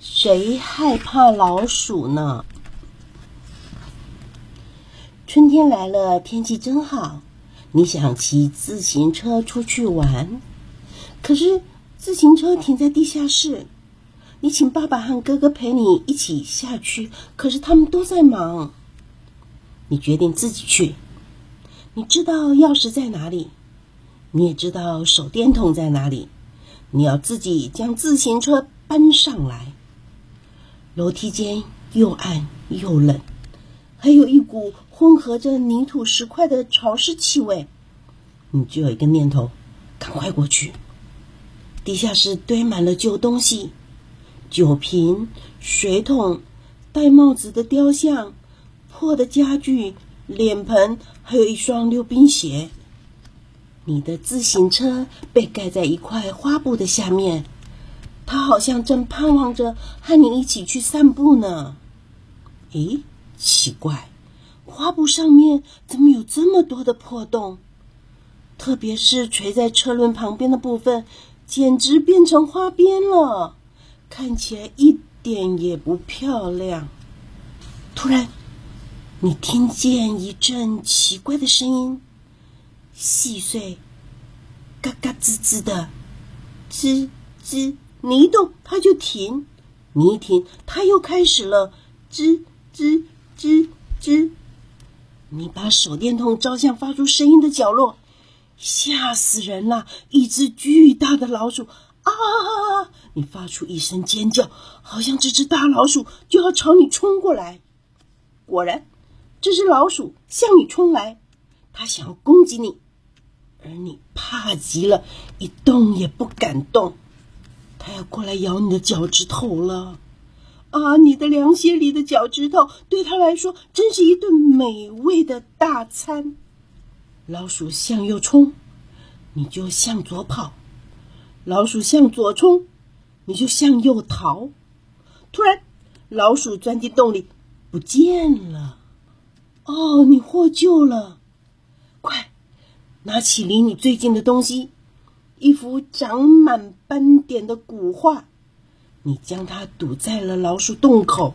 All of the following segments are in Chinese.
谁害怕老鼠呢？春天来了，天气真好。你想骑自行车出去玩，可是自行车停在地下室。你请爸爸和哥哥陪你一起下去，可是他们都在忙。你决定自己去。你知道钥匙在哪里，你也知道手电筒在哪里。你要自己将自行车搬上来。楼梯间又暗又冷，还有一股混合着泥土石块的潮湿气味。你就有一个念头：赶快过去。地下室堆满了旧东西。酒瓶、水桶、戴帽子的雕像、破的家具、脸盆，还有一双溜冰鞋。你的自行车被盖在一块花布的下面，它好像正盼望着和你一起去散步呢。咦，奇怪，花布上面怎么有这么多的破洞？特别是垂在车轮旁边的部分，简直变成花边了。看起来一点也不漂亮。突然，你听见一阵奇怪的声音，细碎、嘎嘎吱吱的，吱吱。你一动，它就停；你一停，它又开始了，吱吱吱吱。你把手电筒照向发出声音的角落，吓死人了！一只巨大的老鼠。啊！你发出一声尖叫，好像这只大老鼠就要朝你冲过来。果然，这只老鼠向你冲来，它想要攻击你，而你怕极了，一动也不敢动。它要过来咬你的脚趾头了。啊！你的凉鞋里的脚趾头对它来说真是一顿美味的大餐。老鼠向右冲，你就向左跑。老鼠向左冲，你就向右逃。突然，老鼠钻进洞里，不见了。哦，你获救了！快，拿起离你最近的东西——一幅长满斑点的古画。你将它堵在了老鼠洞口。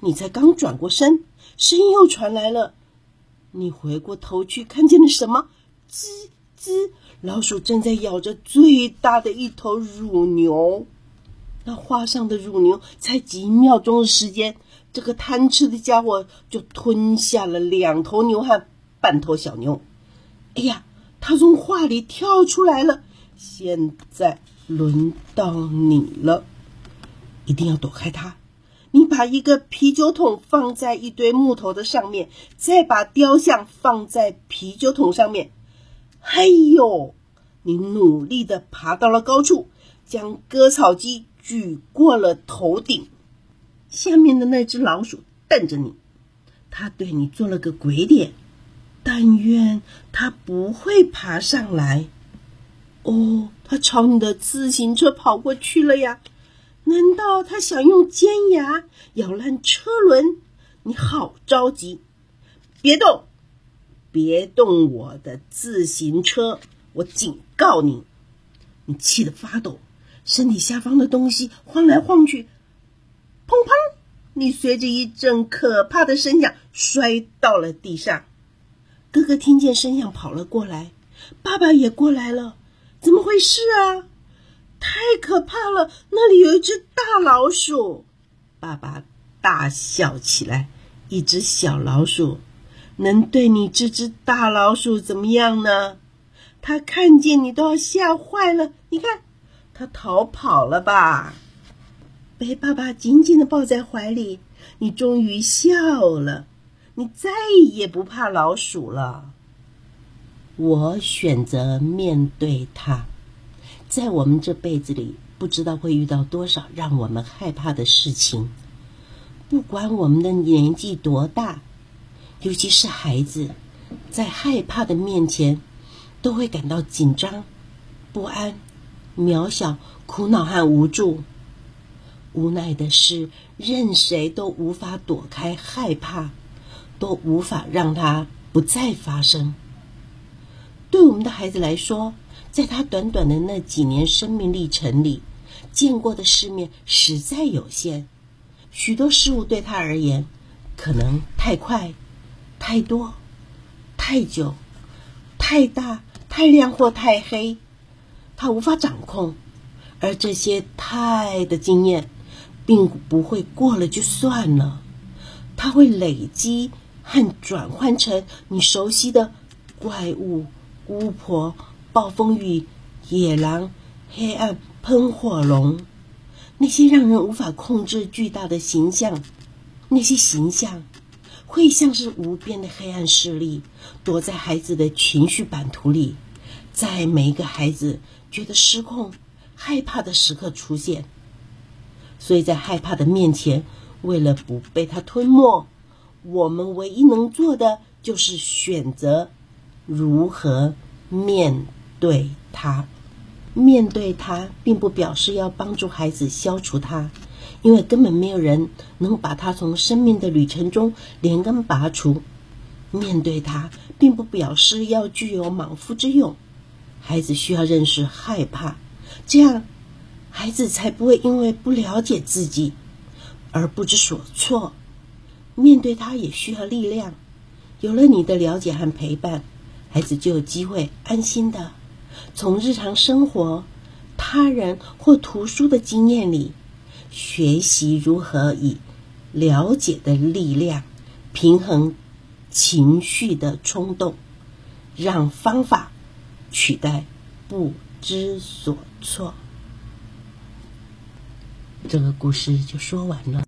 你才刚转过身，声音又传来了。你回过头去，看见了什么？吱吱。老鼠正在咬着最大的一头乳牛，那画上的乳牛才几秒钟的时间，这个贪吃的家伙就吞下了两头牛和半头小牛。哎呀，他从画里跳出来了！现在轮到你了，一定要躲开他。你把一个啤酒桶放在一堆木头的上面，再把雕像放在啤酒桶上面。嘿呦！你努力的爬到了高处，将割草机举过了头顶。下面的那只老鼠瞪着你，它对你做了个鬼脸。但愿它不会爬上来。哦，它朝你的自行车跑过去了呀！难道它想用尖牙咬烂车轮？你好着急！别动！别动我的自行车！我警告你！你气得发抖，身体下方的东西晃来晃去，砰砰！你随着一阵可怕的声响摔到了地上。哥哥听见声响跑了过来，爸爸也过来了。怎么回事啊？太可怕了！那里有一只大老鼠。爸爸大笑起来。一只小老鼠能对你这只大老鼠怎么样呢？他看见你都要吓坏了，你看，他逃跑了吧？被爸爸紧紧的抱在怀里，你终于笑了，你再也不怕老鼠了。我选择面对它，在我们这辈子里，不知道会遇到多少让我们害怕的事情，不管我们的年纪多大，尤其是孩子，在害怕的面前。都会感到紧张、不安、渺小、苦恼和无助。无奈的是，任谁都无法躲开害怕，都无法让它不再发生。对我们的孩子来说，在他短短的那几年生命历程里，见过的世面实在有限，许多事物对他而言，可能太快、太多、太久、太大、太亮或太黑，他无法掌控。而这些太的经验，并不会过了就算了，它会累积和转换成你熟悉的怪物、巫婆、暴风雨、野狼、黑暗、喷火龙，那些让人无法控制巨大的形象，那些形象会像是无边的黑暗势力，躲在孩子的情绪版图里，在每一个孩子觉得失控。害怕的时刻出现，所以在害怕的面前，为了不被它吞没，我们唯一能做的就是选择如何面对它。面对它，并不表示要帮助孩子消除它，因为根本没有人能把它从生命的旅程中连根拔除。面对它，并不表示要具有莽夫之勇。孩子需要认识害怕。这样，孩子才不会因为不了解自己而不知所措。面对他也需要力量。有了你的了解和陪伴，孩子就有机会安心的从日常生活、他人或图书的经验里学习如何以了解的力量平衡情绪的冲动，让方法取代不。知所措，这个故事就说完了。